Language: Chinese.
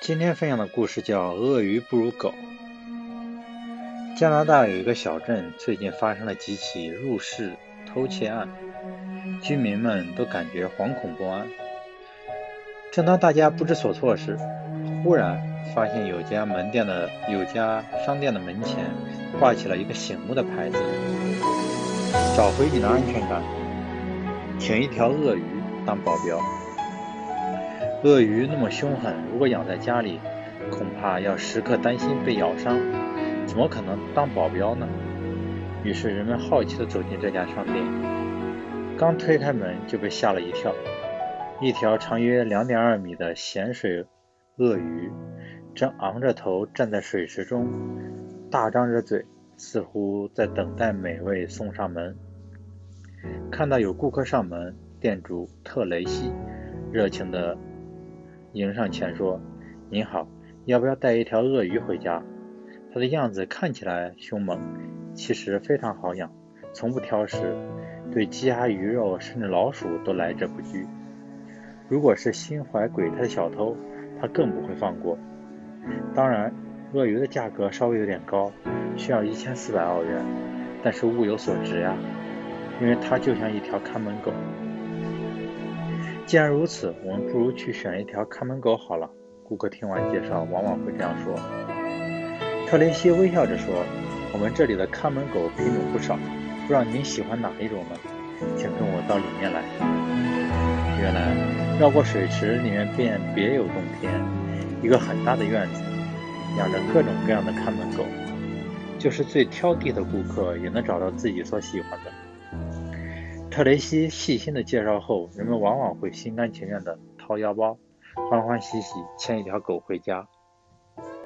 今天分享的故事叫《鳄鱼不如狗》。加拿大有一个小镇，最近发生了几起入室偷窃案，居民们都感觉惶恐不安。正当大家不知所措时，忽然发现有家门店的有家商店的门前挂起了一个醒目的牌子：“找回你的安全感，请一条鳄鱼当保镖。”鳄鱼那么凶狠，如果养在家里，恐怕要时刻担心被咬伤，怎么可能当保镖呢？于是人们好奇地走进这家商店，刚推开门就被吓了一跳。一条长约两点二米的咸水鳄鱼，正昂着头站在水池中，大张着嘴，似乎在等待美味送上门。看到有顾客上门，店主特雷西热情地。迎上前说：“您好，要不要带一条鳄鱼回家？它的样子看起来凶猛，其实非常好养，从不挑食，对鸡鸭鱼肉甚至老鼠都来者不拒。如果是心怀鬼胎的小偷，他更不会放过。当然，鳄鱼的价格稍微有点高，需要一千四百澳元，但是物有所值呀，因为它就像一条看门狗。”既然如此，我们不如去选一条看门狗好了。顾客听完介绍，往往会这样说。特雷西微笑着说：“我们这里的看门狗品种不少，不知道您喜欢哪一种呢？请跟我到里面来。”原来，绕过水池，里面便别有洞天，一个很大的院子，养着各种各样的看门狗，就是最挑剔的顾客也能找到自己所喜欢的。特雷西细心的介绍后，人们往往会心甘情愿的掏腰包，欢欢喜喜牵一条狗回家。